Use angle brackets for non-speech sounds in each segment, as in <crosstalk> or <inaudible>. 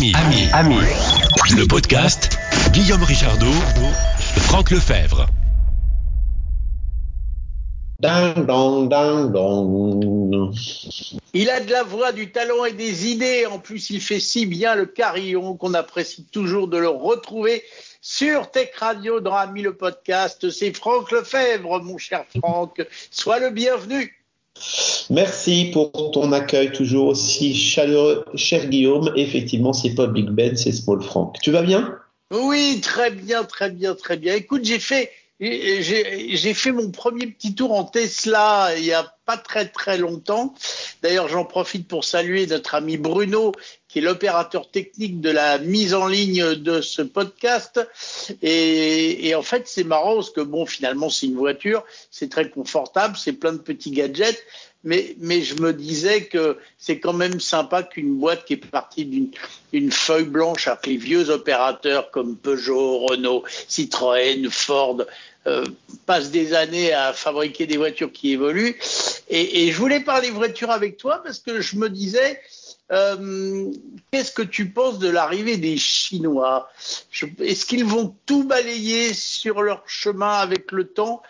Ami, ami, ami. Le podcast Guillaume Richardot, Franck Lefebvre. Ding dong, ding dong. Il a de la voix, du talent et des idées. En plus, il fait si bien le carillon qu'on apprécie toujours de le retrouver sur Tech Radio dans Ami le podcast. C'est Franck Lefebvre, mon cher Franck. Sois le bienvenu. Merci pour ton accueil toujours aussi chaleureux, cher Guillaume. Effectivement, c'est pas Big Ben, c'est Small Frank. Tu vas bien? Oui, très bien, très bien, très bien. Écoute, j'ai fait, j'ai fait mon premier petit tour en Tesla il y a pas très très longtemps. D'ailleurs, j'en profite pour saluer notre ami Bruno, qui est l'opérateur technique de la mise en ligne de ce podcast. Et, en fait, c'est marrant parce que bon, finalement, c'est une voiture, c'est très confortable, c'est plein de petits gadgets mais, mais je me disais que c'est quand même sympa qu'une boîte qui est partie d'une feuille blanche avec les vieux opérateurs comme Peugeot, Renault, Citroën, Ford euh, passe des années à fabriquer des voitures qui évoluent. Et, je voulais parler voiture avec toi parce que je me disais, euh, Qu'est-ce que tu penses de l'arrivée des Chinois? Est-ce qu'ils vont tout balayer sur leur chemin avec le temps?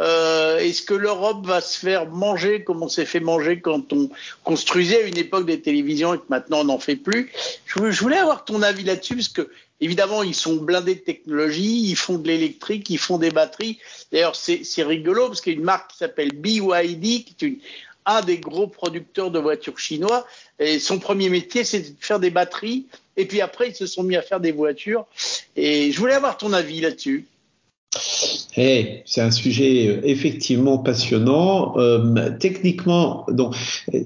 Euh, Est-ce que l'Europe va se faire manger comme on s'est fait manger quand on construisait à une époque des télévisions et que maintenant on n'en fait plus? Je voulais avoir ton avis là-dessus parce que évidemment, ils sont blindés de technologie, ils font de l'électrique, ils font des batteries. D'ailleurs, c'est rigolo parce qu'il y a une marque qui s'appelle BYD, qui est un des gros producteurs de voitures chinois. Son premier métier, c'est de faire des batteries. Et puis après, ils se sont mis à faire des voitures. Et je voulais avoir ton avis là-dessus. Hey, c'est un sujet euh, effectivement passionnant. Euh, techniquement, donc euh,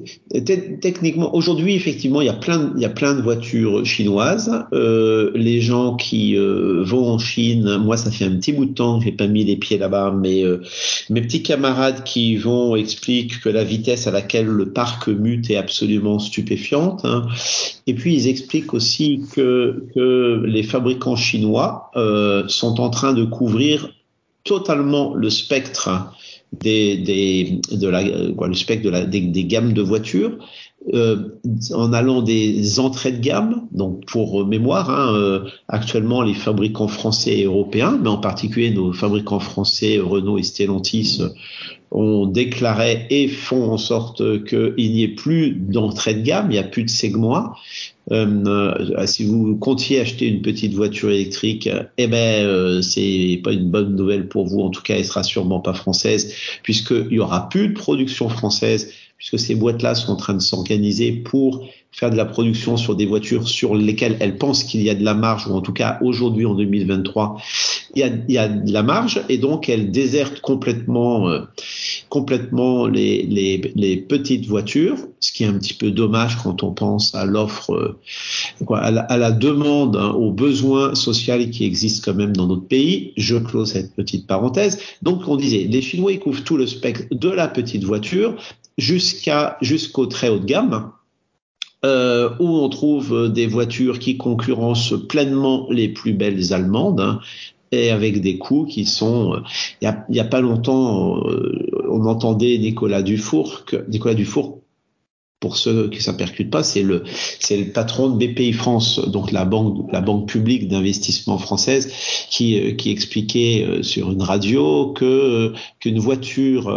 techniquement, aujourd'hui effectivement, il y a plein, il y a plein de voitures chinoises. Euh, les gens qui euh, vont en Chine, moi ça fait un petit bout de temps que j'ai pas mis les pieds là-bas, mais mes petits camarades qui vont expliquent que la vitesse à laquelle le parc mute est absolument stupéfiante. Hein. Et puis ils expliquent aussi que, que les fabricants chinois sont en train de couvrir totalement le spectre des, des de la quoi, le spectre de la, des, des gammes de voitures euh, en allant des entrées de gamme donc pour mémoire hein, euh, actuellement les fabricants français et européens mais en particulier nos fabricants français Renault et Stellantis ont déclaré et font en sorte qu'il n'y ait plus d'entrée de gamme, il n'y a plus de segment. Euh, si vous comptiez acheter une petite voiture électrique, eh ben euh, c'est pas une bonne nouvelle pour vous. En tout cas, elle sera sûrement pas française, puisqu'il y aura plus de production française, puisque ces boîtes-là sont en train de s'organiser pour faire de la production sur des voitures sur lesquelles elles pensent qu'il y a de la marge, ou en tout cas aujourd'hui en 2023, il y a, de la marge, et donc elles désertent complètement, euh, complètement les, petites voitures, ce qui est un petit peu dommage quand on pense à l'offre, euh, à, la, demande, hein, aux besoins sociaux qui existent quand même dans notre pays. Je close cette petite parenthèse. Donc on disait, les Chinois couvrent tout le spectre de la petite voiture jusqu'à jusqu'au très haut de gamme euh, où on trouve des voitures qui concurrencent pleinement les plus belles allemandes. Hein, et avec des coûts qui sont, il y a, y a, pas longtemps, euh, on entendait Nicolas Dufour, que, Nicolas Dufour pour ceux qui ça percute pas, c'est le c'est le patron de BPI France, donc la banque la banque publique d'investissement française, qui euh, qui expliquait euh, sur une radio que euh, qu'une voiture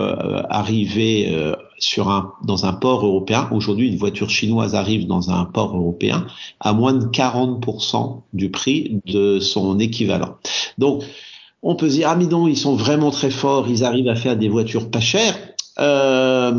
arrivait sur un dans un port européen. Aujourd'hui, une voiture chinoise arrive dans un port européen à moins de 40% du prix de son équivalent. Donc on peut se dire ah mais non ils sont vraiment très forts, ils arrivent à faire des voitures pas chères. Euh,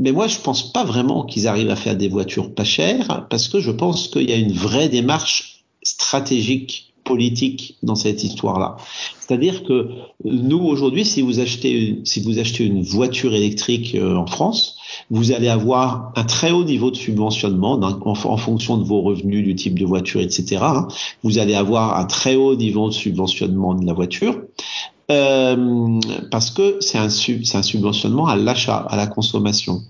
mais moi, je pense pas vraiment qu'ils arrivent à faire des voitures pas chères, parce que je pense qu'il y a une vraie démarche stratégique politique dans cette histoire-là. C'est-à-dire que nous aujourd'hui, si vous achetez si vous achetez une voiture électrique euh, en France, vous allez avoir un très haut niveau de subventionnement en, en, fonction de vos revenus, du type de voiture, etc. Hein. Vous allez avoir un très haut niveau de subventionnement de la voiture. Euh, parce que c'est un, un subventionnement à l'achat, à la consommation.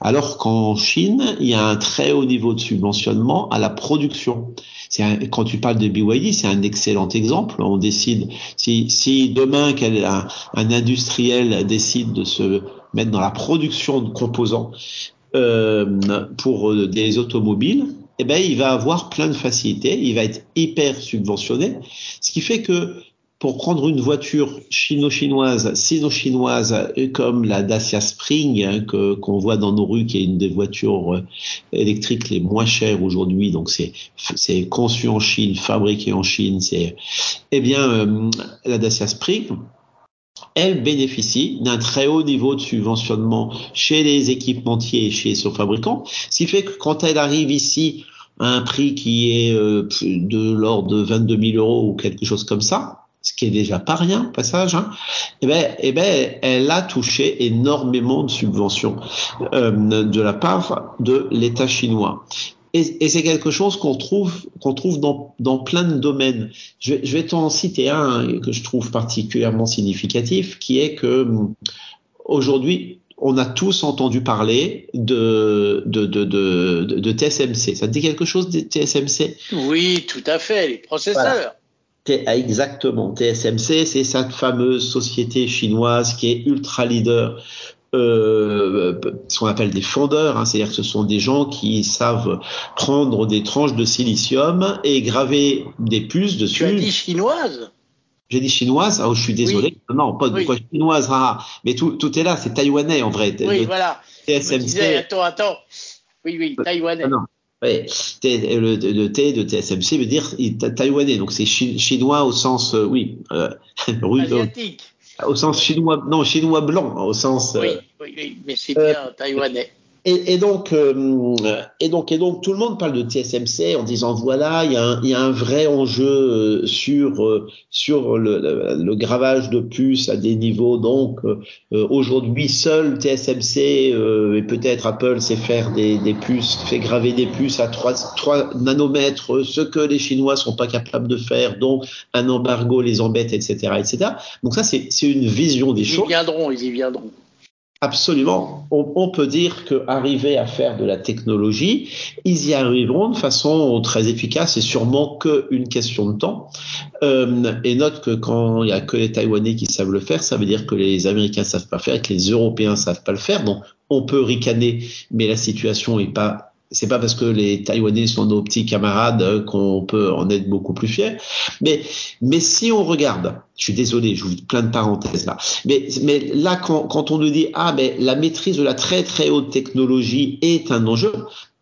Alors qu'en Chine, il y a un très haut niveau de subventionnement à la production. Un, quand tu parles de BYD, c'est un excellent exemple. On décide, si, si demain un, un industriel décide de se mettre dans la production de composants euh, pour des automobiles, eh ben, il va avoir plein de facilités, il va être hyper subventionné, ce qui fait que pour prendre une voiture chino-chinoise, sino-chinoise, comme la Dacia Spring hein, que qu'on voit dans nos rues, qui est une des voitures euh, électriques les moins chères aujourd'hui, donc c'est c'est conçu en Chine, fabriqué en Chine, c'est eh bien euh, la Dacia Spring, elle bénéficie d'un très haut niveau de subventionnement chez les équipementiers et chez son fabricants, ce qui fait que quand elle arrive ici à un prix qui est euh, de l'ordre de 22 000 euros ou quelque chose comme ça, ce qui est déjà pas rien au passage, hein, eh ben, eh ben, elle a touché énormément de subventions euh, de la part de l'État chinois. Et, et c'est quelque chose qu'on trouve qu'on trouve dans, dans plein de domaines. Je vais, je vais t'en citer un que je trouve particulièrement significatif, qui est que aujourd'hui, on a tous entendu parler de, de, de, de, de TSMC. Ça te dit quelque chose TSMC Oui, tout à fait, les processeurs. Voilà. Ah, exactement. TSMC, c'est cette fameuse société chinoise qui est ultra leader euh, ce qu'on appelle des fondeurs, hein, c'est-à-dire que ce sont des gens qui savent prendre des tranches de silicium et graver des puces dessus. Tu as dit chinoise? J'ai dit chinoise, oh, je suis désolé. Oui. Non, pas de oui. quoi chinoise, ah, ah, mais tout, tout est là, c'est taïwanais en vrai. Oui, le, voilà. TSMC. Disais, attends, attends. Oui, oui, taïwanais. Non. Oui, le, le, T de TSMC veut dire taïwanais, donc c'est chinois au sens, euh, oui, euh, <laughs> asiatique. Au sens chinois, non, chinois blanc, au sens. Oui, oui, oui mais c'est bien euh, taïwanais. Et, et, donc, euh, et donc, et donc, tout le monde parle de TSMC en disant voilà, il y a un, il y a un vrai enjeu euh, sur euh, sur le, le, le, gravage de puces à des niveaux. Donc, euh, aujourd'hui, seul TSMC euh, et peut-être Apple sait faire des, des puces, fait graver des puces à 3, 3 nanomètres, ce que les Chinois sont pas capables de faire. Donc, un embargo les embête, etc., etc. Donc ça, c'est c'est une vision des ils choses. Ils y viendront, ils y viendront. Absolument. On, on, peut dire qu'arriver à faire de la technologie, ils y arriveront de façon très efficace et sûrement qu'une question de temps. Euh, et note que quand il y a que les Taïwanais qui savent le faire, ça veut dire que les Américains savent pas faire et que les Européens savent pas le faire. Donc on peut ricaner, mais la situation est pas c'est pas parce que les Taïwanais sont nos petits camarades qu'on peut en être beaucoup plus fiers. Mais, mais si on regarde, je suis désolé, je vous dis plein de parenthèses là, mais, mais là, quand, quand on nous dit, ah, ben, la maîtrise de la très très haute technologie est un enjeu,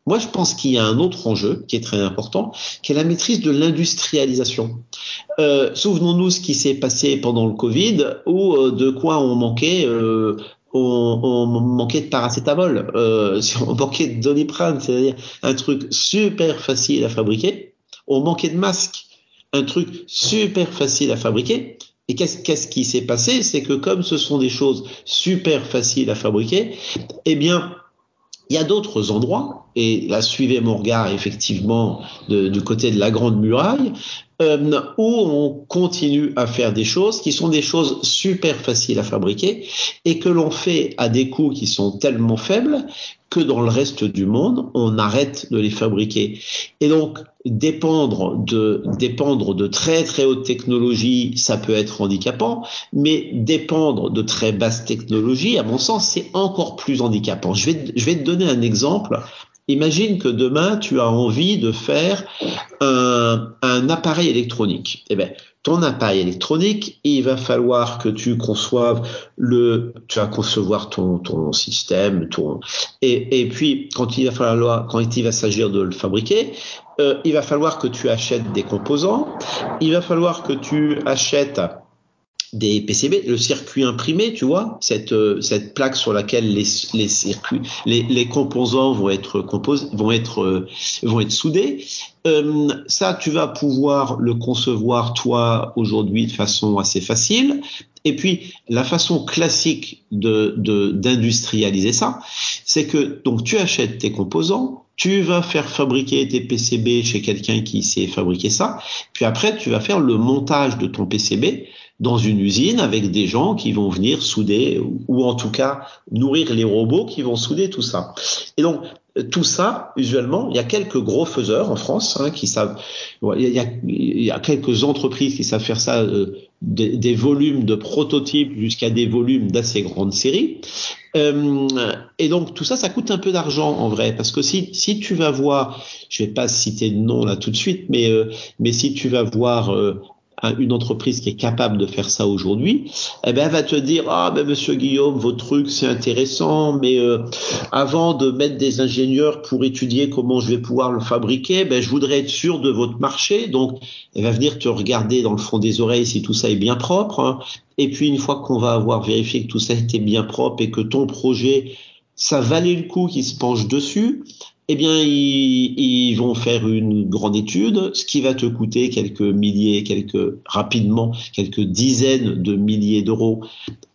moi, je pense qu'il y a un autre enjeu qui est très important, qui est la maîtrise de l'industrialisation. Euh, Souvenons-nous ce qui s'est passé pendant le Covid, où euh, de quoi on manquait euh, on, manquait de paracétamol, euh, <laughs> on manquait de doliprane, c'est-à-dire un truc super facile à fabriquer. On manquait de masques, un truc super facile à fabriquer. Et qu'est-ce qui s'est passé? C'est que comme ce sont des choses super faciles à fabriquer, eh bien, il y a d'autres endroits, et là suivez mon regard effectivement du côté de la Grande Muraille, euh, où on continue à faire des choses qui sont des choses super faciles à fabriquer et que l'on fait à des coûts qui sont tellement faibles que dans le reste du monde, on arrête de les fabriquer. Et donc, dépendre de, dépendre de très très haute technologie, ça peut être handicapant, mais dépendre de très basse technologie, à mon sens, c'est encore plus handicapant. Je vais, je vais te donner un exemple Imagine que demain, tu as envie de faire un, un appareil électronique. Eh bien, ton appareil électronique, il va falloir que tu conçoives le, tu vas concevoir ton, ton système, ton, et, et puis quand il va falloir, quand il va s'agir de le fabriquer, euh, il va falloir que tu achètes des composants, il va falloir que tu achètes des PCB, le circuit imprimé, tu vois, cette euh, cette plaque sur laquelle les les circuits, les, les composants vont être composés, vont être euh, vont être soudés. Euh, ça, tu vas pouvoir le concevoir toi aujourd'hui de façon assez facile. Et puis la façon classique de d'industrialiser ça, c'est que donc tu achètes tes composants, tu vas faire fabriquer tes PCB chez quelqu'un qui sait fabriquer ça, puis après tu vas faire le montage de ton PCB dans une usine avec des gens qui vont venir souder ou en tout cas nourrir les robots qui vont souder tout ça. Et donc tout ça, usuellement, il y a quelques gros faiseurs en France hein, qui savent. Il y, a, quelques entreprises qui savent faire ça, euh, des, volumes de prototypes jusqu'à des volumes d'assez grandes séries. Euh, et donc tout ça, ça coûte un peu d'argent en vrai, parce que si si tu vas voir, je vais pas citer de nom là tout de suite, mais euh, mais si tu vas voir euh, une entreprise qui est capable de faire ça aujourd'hui, eh ben elle va te dire ah ben Monsieur Guillaume, votre truc c'est intéressant, mais euh, avant de mettre des ingénieurs pour étudier comment je vais pouvoir le fabriquer, ben je voudrais être sûr de votre marché, donc elle va venir te regarder dans le fond des oreilles si tout ça est bien propre, hein. et puis une fois qu'on va avoir vérifié que tout ça était bien propre et que ton projet ça valait le coup qu'il se penche dessus, eh bien, ils, vont faire une grande étude, ce qui va te coûter quelques milliers, quelques rapidement, quelques dizaines de milliers d'euros,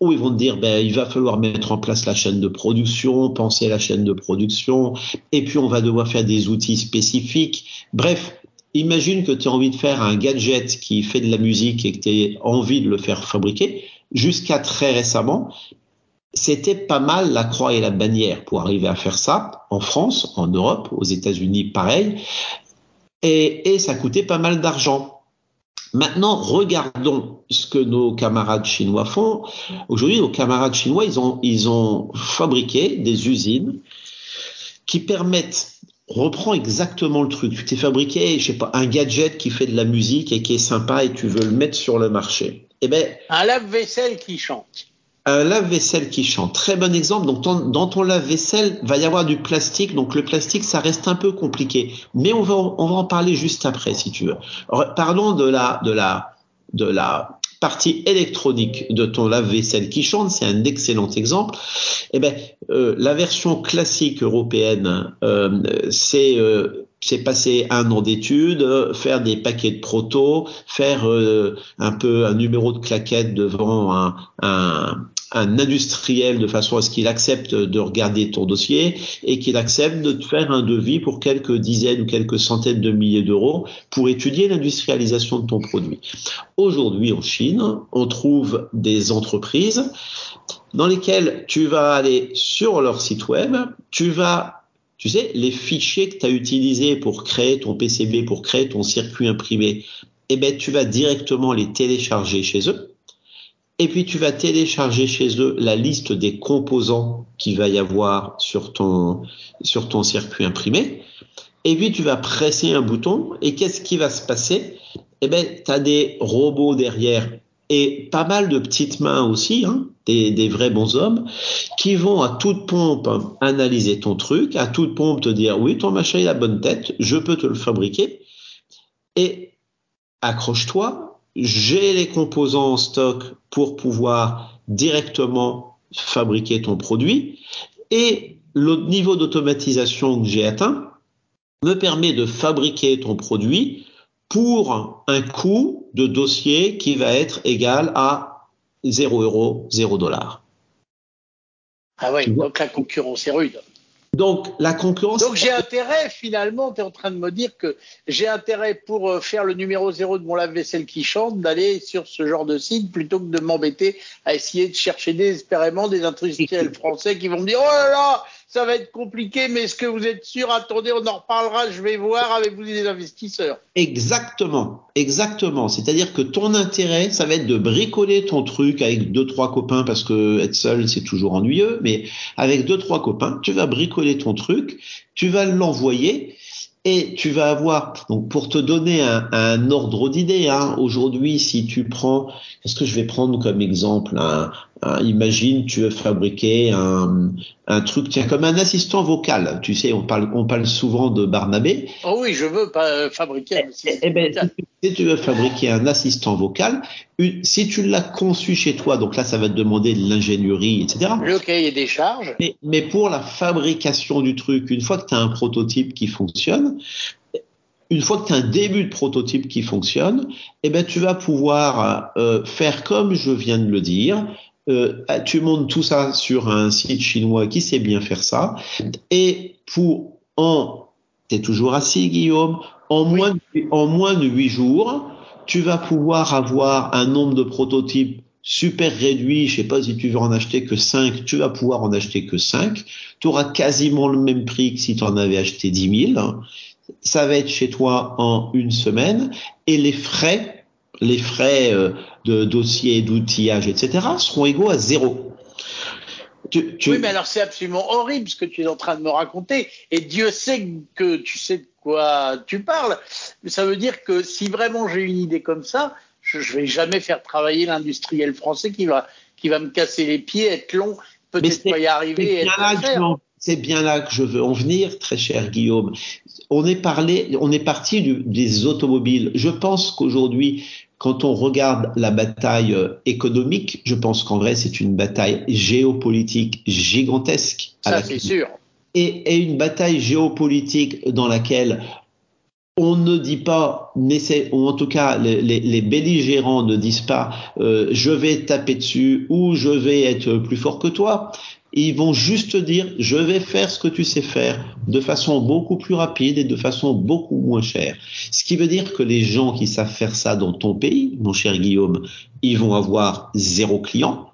où ils vont te dire, ben, il va falloir mettre en place la chaîne de production, penser la chaîne de production, et puis on va devoir faire des outils spécifiques. Bref, imagine que tu as envie de faire un gadget qui fait de la musique et que tu as envie de le faire fabriquer. Jusqu'à très récemment, c'était pas mal la croix et la bannière pour arriver à faire ça en France, en Europe, aux États-Unis, pareil. Et, ça coûtait pas mal d'argent. Maintenant, regardons ce que nos camarades chinois font. Aujourd'hui, nos camarades chinois, ils ont, ils ont fabriqué des usines qui permettent reprends exactement le truc. Tu t'es fabriqué, je sais pas, un gadget qui fait de la musique et qui est sympa et tu veux le mettre sur le marché. Eh ben, un lave-vaisselle qui chante un lave-vaisselle qui chante. Très bon exemple. Donc, dans ton lave-vaisselle, va y avoir du plastique. Donc, le plastique, ça reste un peu compliqué. Mais on va, en parler juste après, si tu veux. Parlons de la, de partie électronique de ton lave-vaisselle qui chante. C'est un excellent exemple. Eh ben, euh, la version classique européenne, euh, c'est euh, passer un an d'études, faire des paquets de proto, faire euh, un peu un numéro de claquette devant un, un industriel de façon à ce qu'il accepte de regarder ton dossier et qu'il accepte de te faire un devis pour quelques dizaines ou quelques centaines de milliers d'euros pour étudier l'industrialisation de ton produit. Aujourd'hui en Chine, on trouve des entreprises dans lesquelles tu vas aller sur leur site web, tu vas tu sais, les fichiers que tu as utilisés pour créer ton PCB, pour créer ton circuit imprimé, eh ben, tu vas directement les télécharger chez eux. Et puis tu vas télécharger chez eux la liste des composants qu'il va y avoir sur ton, sur ton circuit imprimé. Et puis tu vas presser un bouton et qu'est-ce qui va se passer? Eh ben, tu as des robots derrière et pas mal de petites mains aussi, hein, des, des, vrais bons hommes, qui vont à toute pompe analyser ton truc, à toute pompe te dire oui, ton machin il a bonne tête, je peux te le fabriquer. Et accroche-toi, j'ai les composants en stock pour pouvoir directement fabriquer ton produit. Et le niveau d'automatisation que j'ai atteint me permet de fabriquer ton produit pour un coût de dossier qui va être égal à 0 euros, 0 dollars. Ah oui, donc la concurrence est rude. Donc la concurrence. Donc j'ai intérêt finalement, tu es en train de me dire que j'ai intérêt pour euh, faire le numéro zéro de mon lave-vaisselle qui chante d'aller sur ce genre de site plutôt que de m'embêter à essayer de chercher désespérément des industriels <laughs> français qui vont me dire oh là là ça va être compliqué, mais est-ce que vous êtes sûr Attendez, on en reparlera, je vais voir avec vous des investisseurs. Exactement, exactement. C'est-à-dire que ton intérêt, ça va être de bricoler ton truc avec deux, trois copains, parce que être seul, c'est toujours ennuyeux, mais avec deux, trois copains, tu vas bricoler ton truc, tu vas l'envoyer, et tu vas avoir, donc pour te donner un, un ordre d'idée, hein, aujourd'hui, si tu prends, qu'est-ce que je vais prendre comme exemple un, un, Imagine, tu veux fabriquer un, un truc, tiens, comme un assistant vocal. Tu sais, on parle, on parle souvent de Barnabé. Oh oui, je veux pas fabriquer un assistant eh, eh ben, Si tu veux fabriquer un assistant vocal, si tu l'as conçu chez toi, donc là, ça va te demander de l'ingénierie, etc. Le cahier des charges. Mais, mais pour la fabrication du truc, une fois que tu as un prototype qui fonctionne, une fois que tu as un début de prototype qui fonctionne, eh ben tu vas pouvoir euh, faire comme je viens de le dire. Euh, tu montes tout ça sur un site chinois qui sait bien faire ça. Et pour en, t'es toujours assis Guillaume, en moins de, en moins de huit jours, tu vas pouvoir avoir un nombre de prototypes super réduit, je sais pas si tu veux en acheter que 5, tu vas pouvoir en acheter que 5. Tu auras quasiment le même prix que si tu en avais acheté 10 000 ça va être chez toi en une semaine. Et les frais, les frais euh, de dossier, d'outillage, etc. seront égaux à zéro. Tu, tu... Oui, mais alors c'est absolument horrible ce que tu es en train de me raconter. Et Dieu sait que tu sais de quoi tu parles. Ça veut dire que si vraiment j'ai une idée comme ça, je, je vais jamais faire travailler l'industriel français qui va qui va me casser les pieds, être long, peut-être pas y arriver. C'est bien là que je veux en venir, très cher Guillaume. On est parlé, on est parti du, des automobiles. Je pense qu'aujourd'hui, quand on regarde la bataille euh, économique, je pense qu'en vrai, c'est une bataille géopolitique gigantesque. Ça, c'est sûr. Et, et, une bataille géopolitique dans laquelle on ne dit pas, ou en tout cas les, les, les belligérants ne disent pas euh, je vais taper dessus ou je vais être plus fort que toi. Ils vont juste dire je vais faire ce que tu sais faire de façon beaucoup plus rapide et de façon beaucoup moins chère. Ce qui veut dire que les gens qui savent faire ça dans ton pays, mon cher Guillaume, ils vont avoir zéro client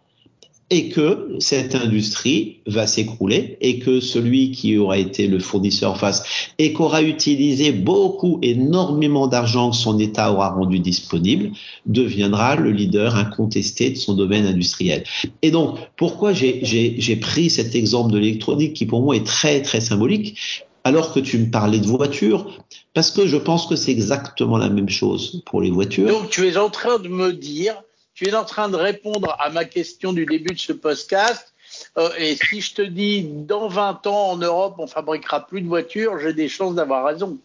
et que cette industrie va s'écrouler et que celui qui aura été le fournisseur face et qu'aura utilisé beaucoup, énormément d'argent que son État aura rendu disponible, deviendra le leader incontesté de son domaine industriel. Et donc, pourquoi j'ai pris cet exemple de l'électronique qui pour moi est très, très symbolique alors que tu me parlais de voitures, parce que je pense que c'est exactement la même chose pour les voitures. Donc tu es en train de me dire tu es en train de répondre à ma question du début de ce podcast. Euh, et si je te dis dans 20 ans en Europe on fabriquera plus de voitures, j'ai des chances d'avoir raison.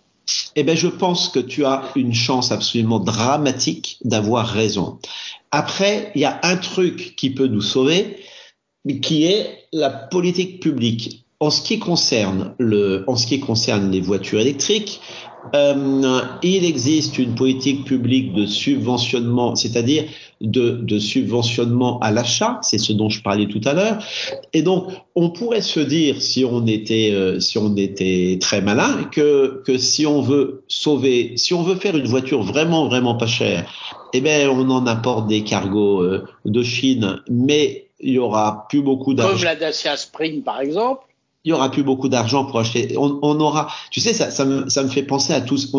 Eh bien, je pense que tu as une chance absolument dramatique d'avoir raison. Après, il y a un truc qui peut nous sauver, qui est la politique publique. En ce qui concerne le, en ce qui concerne les voitures électriques, euh, il existe une politique publique de subventionnement, c'est-à-dire de, de, subventionnement à l'achat, c'est ce dont je parlais tout à l'heure. Et donc, on pourrait se dire, si on était, euh, si on était très malin, que, que si on veut sauver, si on veut faire une voiture vraiment, vraiment pas chère, eh ben, on en apporte des cargos euh, de Chine, mais il y aura plus beaucoup d'argent. Comme la Dacia Spring, par exemple il y aura plus beaucoup d'argent pour acheter. On, aura, tu sais, ça, me, fait penser à tous.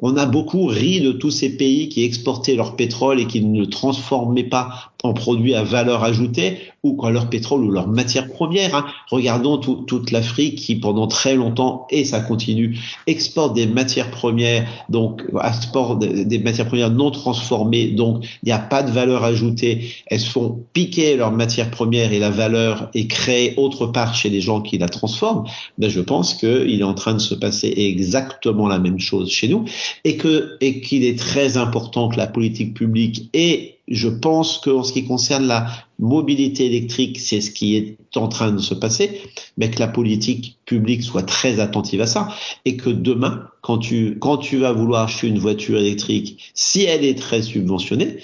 On, a beaucoup ri de tous ces pays qui exportaient leur pétrole et qui ne le transformaient pas en produits à valeur ajoutée ou quand leur pétrole ou leur matière première. Hein. Regardons tout, toute l'Afrique qui pendant très longtemps et ça continue exporte des matières premières, donc exporte des matières premières non transformées, donc il n'y a pas de valeur ajoutée. Elles se font piquer leur matière première et la valeur est créée autre part chez les gens qui la transforment. Ben je pense qu'il est en train de se passer exactement la même chose chez nous et que et qu'il est très important que la politique publique et je pense qu'en ce qui concerne la mobilité électrique, c'est ce qui est en train de se passer, mais que la politique publique soit très attentive à ça et que demain, quand tu, quand tu vas vouloir acheter une voiture électrique, si elle est très subventionnée,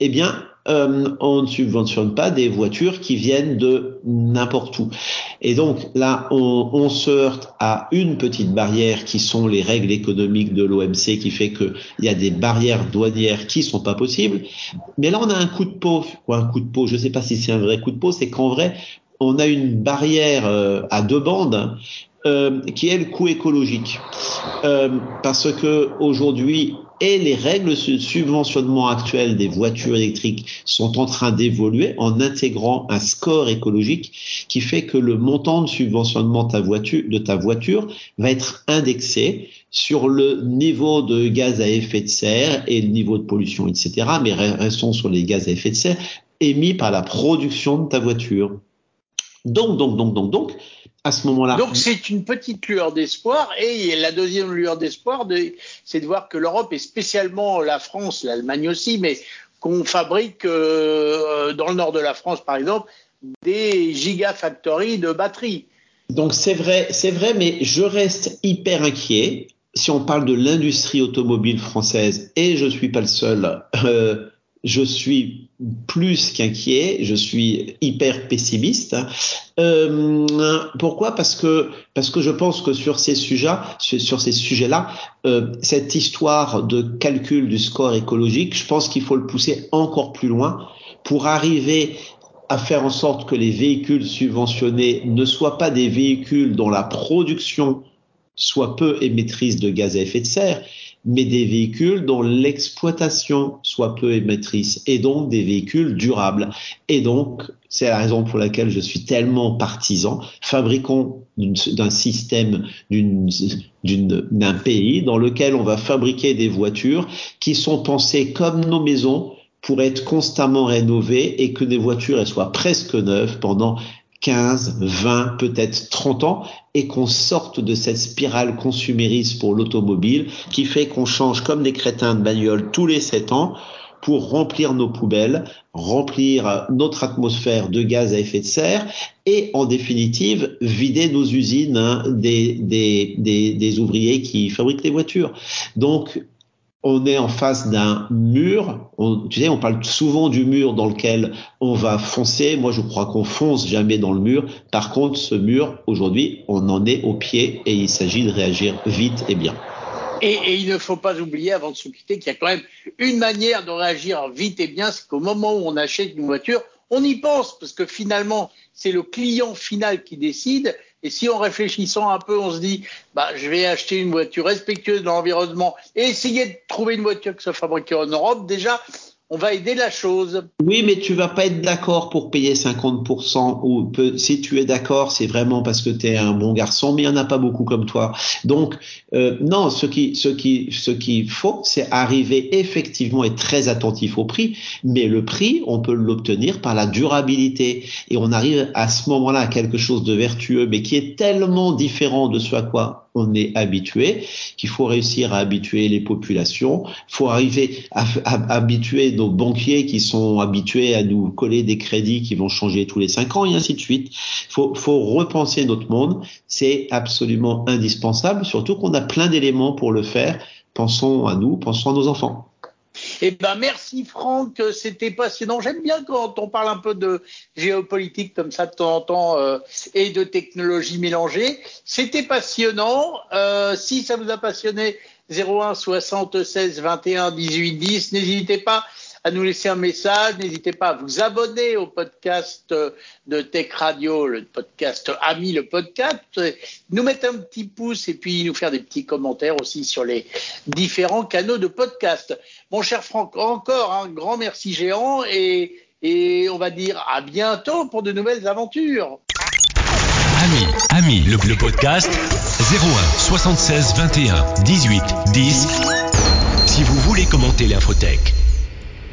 eh bien, euh, on ne subventionne pas des voitures qui viennent de n'importe où. Et donc là, on, on, se heurte à une petite barrière qui sont les règles économiques de l'OMC, qui fait qu'il y a des barrières douanières qui sont pas possibles. Mais là, on a un coup de peau, ou un coup de peau. Je ne sais pas si c'est un vrai coup de peau, c'est qu'en vrai, on a une barrière euh, à deux bandes euh, qui est le coût écologique. Euh, parce que aujourd'hui, et les règles de subventionnement actuelles des voitures électriques sont en train d'évoluer en intégrant un score écologique qui fait que le montant de subventionnement de ta voiture, va être indexé sur le niveau de gaz à effet de serre et le niveau de pollution, etc. Mais restons sur les gaz à effet de serre émis par la production de ta voiture. Donc, donc, donc, donc, donc, à ce moment-là. Donc c'est une petite lueur d'espoir et la deuxième lueur d'espoir, de, c'est de voir que l'Europe et spécialement la France, l'Allemagne aussi, mais qu'on fabrique euh, dans le nord de la France par exemple des gigafactories de batteries. Donc c'est vrai, c'est vrai, mais je reste hyper inquiet si on parle de l'industrie automobile française et je suis pas le seul. Euh, je suis plus qu'inquiet, je suis hyper pessimiste. Euh, pourquoi? Parce que parce que je pense que sur ces sujets, sur ces sujets-là, euh, cette histoire de calcul du score écologique, je pense qu'il faut le pousser encore plus loin pour arriver à faire en sorte que les véhicules subventionnés ne soient pas des véhicules dont la production soit peu émettrice de gaz à effet de serre, mais des véhicules dont l'exploitation soit peu émettrice et donc des véhicules durables. Et donc, c'est la raison pour laquelle je suis tellement partisan. Fabriquons d'un système d'un pays dans lequel on va fabriquer des voitures qui sont pensées comme nos maisons pour être constamment rénovées et que des voitures soient presque neuves pendant 15, 20, peut-être 30 ans et qu'on sorte de cette spirale consumériste pour l'automobile qui fait qu'on change comme des crétins de bagnole tous les 7 ans pour remplir nos poubelles, remplir notre atmosphère de gaz à effet de serre et en définitive vider nos usines hein, des, des, des, des, ouvriers qui fabriquent les voitures. Donc on est en face d'un mur. On, tu sais, on parle souvent du mur dans lequel on va foncer. Moi, je crois qu'on fonce jamais dans le mur. Par contre, ce mur, aujourd'hui, on en est au pied et il s'agit de réagir vite et bien. Et, et, il ne faut pas oublier, avant de se quitter, qu'il y a quand même une manière de réagir vite et bien, c'est qu'au moment où on achète une voiture, on y pense, parce que finalement, c'est le client final qui décide. Et si en réfléchissant un peu, on se dit, bah, je vais acheter une voiture respectueuse de l'environnement et essayer de trouver une voiture qui soit fabriquée en Europe, déjà, on va aider la chose. Oui, mais tu vas pas être d'accord pour payer 50% ou si tu es d'accord, c'est vraiment parce que tu es un bon garçon, mais il n'y en a pas beaucoup comme toi. Donc euh, non, ce qui ce qui ce qu'il faut, c'est arriver effectivement et très attentif au prix, mais le prix, on peut l'obtenir par la durabilité et on arrive à ce moment-là à quelque chose de vertueux mais qui est tellement différent de ce à quoi on est habitué, qu'il faut réussir à habituer les populations, il faut arriver à, habituer nos banquiers qui sont habitués à nous coller des crédits qui vont changer tous les cinq ans et ainsi de suite. Il faut, faut repenser notre monde, c'est absolument indispensable, surtout qu'on a plein d'éléments pour le faire. Pensons à nous, pensons à nos enfants. Eh ben merci Franck, c'était passionnant. J'aime bien quand on parle un peu de géopolitique comme ça de temps en temps euh, et de technologie mélangée. C'était passionnant. Euh, si ça vous a passionné, 01 76 21 18 10, n'hésitez pas à nous laisser un message. N'hésitez pas à vous abonner au podcast de Tech Radio, le podcast Ami, le podcast. Nous mettre un petit pouce et puis nous faire des petits commentaires aussi sur les différents canaux de podcast. Mon cher Franck, encore un grand merci géant et, et on va dire à bientôt pour de nouvelles aventures. Ami, Ami, le podcast 01 76 21 18 10. Si vous voulez commenter l'infotech.